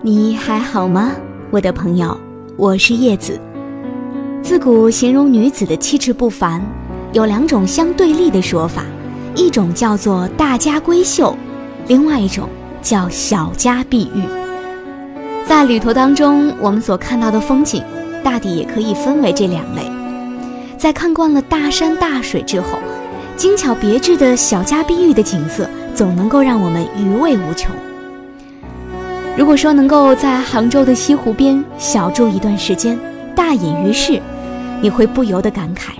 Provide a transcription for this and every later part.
你还好吗，我的朋友？我是叶子。自古形容女子的气质不凡，有两种相对立的说法，一种叫做大家闺秀，另外一种叫小家碧玉。在旅途当中，我们所看到的风景，大抵也可以分为这两类。在看惯了大山大水之后，精巧别致的小家碧玉的景色，总能够让我们余味无穷。如果说能够在杭州的西湖边小住一段时间，大隐于世，你会不由得感慨：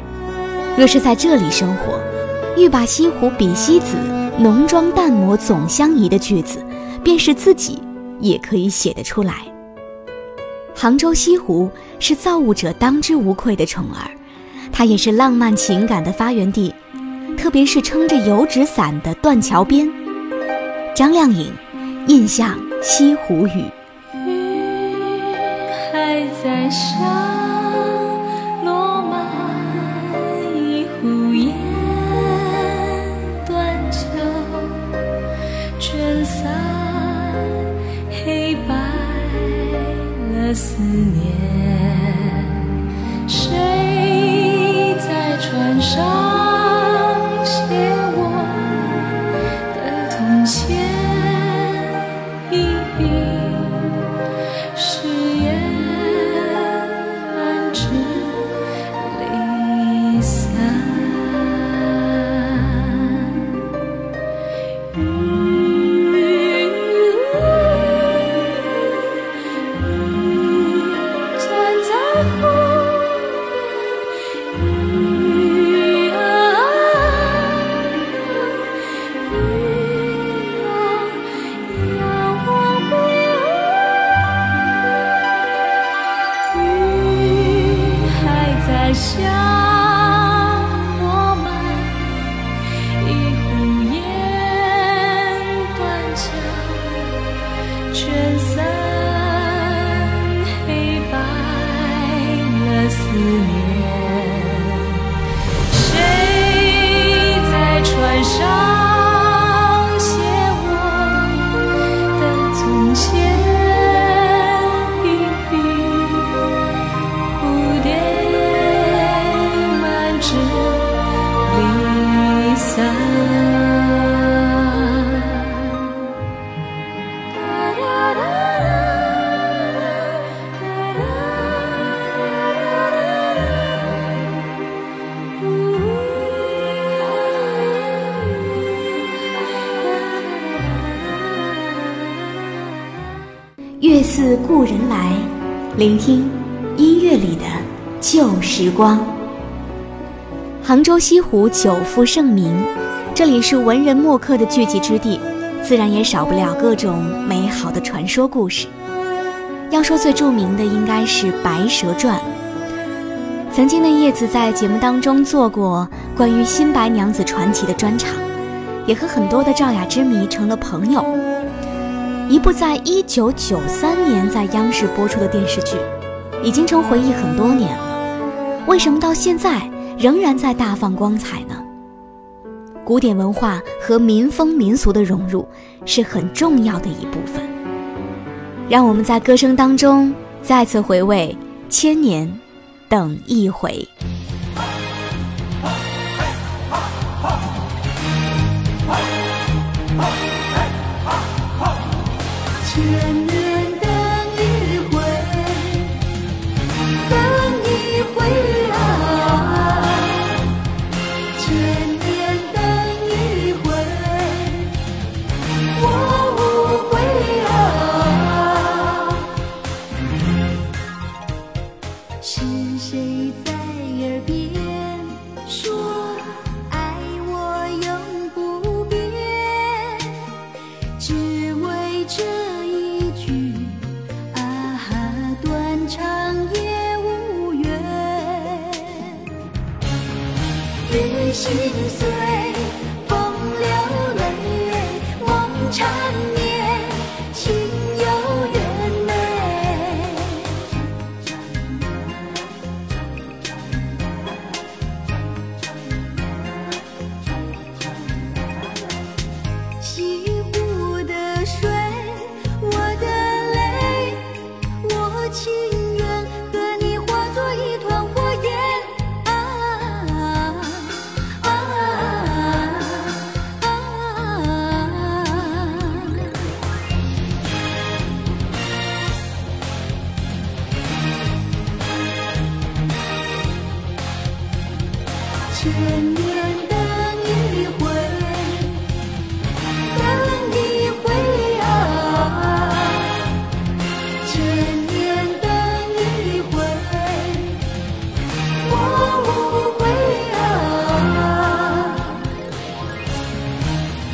若是在这里生活，欲把西湖比西子，浓妆淡抹总相宜的句子，便是自己也可以写得出来。杭州西湖是造物者当之无愧的宠儿，它也是浪漫情感的发源地，特别是撑着油纸伞的断桥边，张靓颖印象。西湖雨，雨还在下，落满一湖烟，断桥卷散黑白了思念，月似故人来，聆听音乐里的旧时光。杭州西湖久负盛名，这里是文人墨客的聚集之地，自然也少不了各种美好的传说故事。要说最著名的，应该是《白蛇传》。曾经的叶子在节目当中做过关于新白娘子传奇的专场，也和很多的赵雅之迷成了朋友。一部在一九九三年在央视播出的电视剧，已经成回忆很多年了。为什么到现在仍然在大放光彩呢？古典文化和民风民俗的融入是很重要的一部分。让我们在歌声当中再次回味《千年等一回》。耳边说爱我永不变只为这一句啊哈断肠也无怨雨心碎千年等一回，等一回啊！千年等一回，我无悔啊！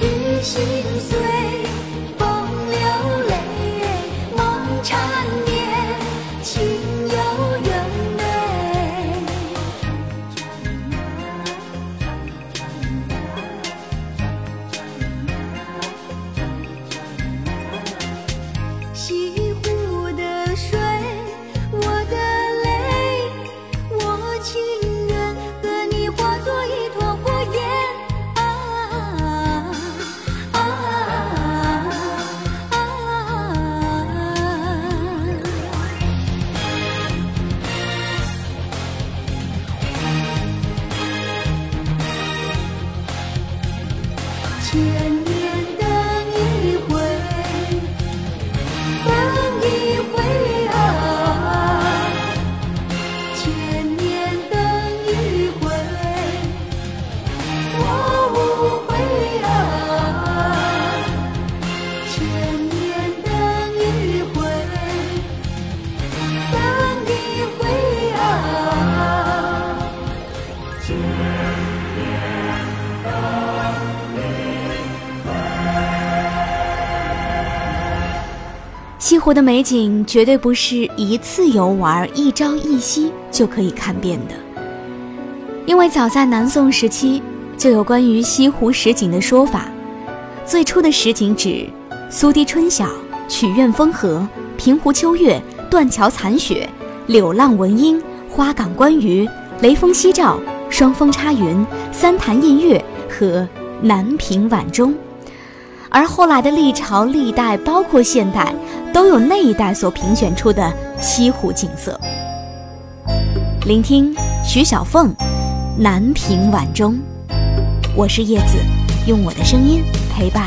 雨心碎，天湖的美景绝对不是一次游玩、一朝一夕就可以看遍的，因为早在南宋时期就有关于西湖十景的说法。最初的十景指苏堤春晓、曲院风荷、平湖秋月、断桥残雪、柳浪闻莺、花港观鱼、雷峰夕照、双峰插云、三潭印月和南屏晚钟。而后来的历朝历代，包括现代，都有那一代所评选出的西湖景色。聆听徐小凤《南屏晚钟》，我是叶子，用我的声音陪伴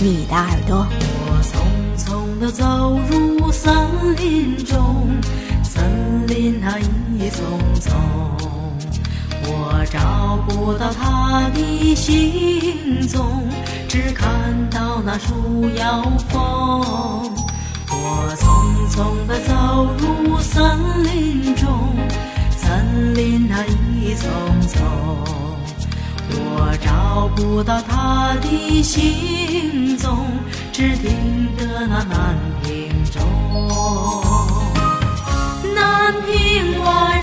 你的耳朵。我匆匆地走入森林中，森林它一丛丛，我找不到它的行踪，只看到那树摇风。我匆匆地走入森林中，森林那一丛丛。我找不到他的行踪，只听得那南屏钟，南屏晚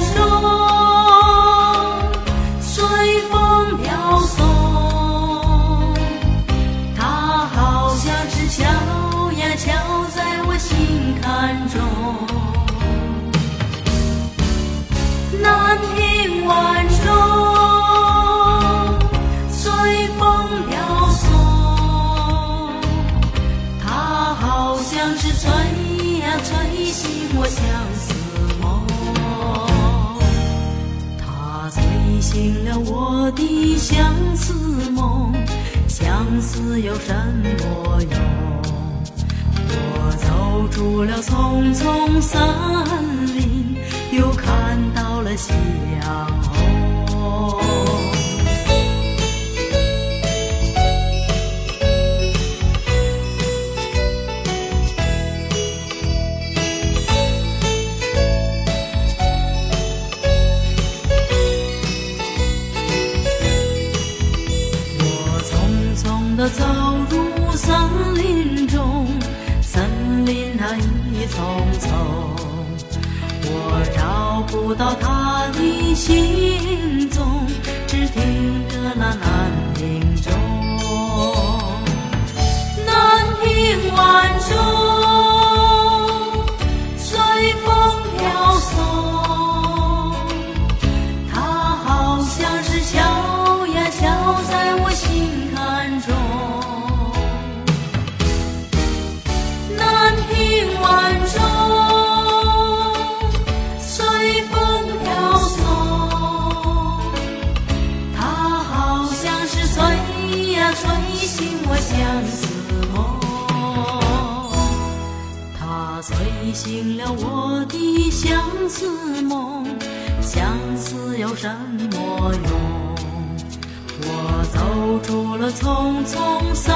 醒了我的相思梦，相思有什么用？我走出了丛丛森林，又看到了夕阳到他的心。醒了我的相思梦，相思有什么用？我走出了丛丛森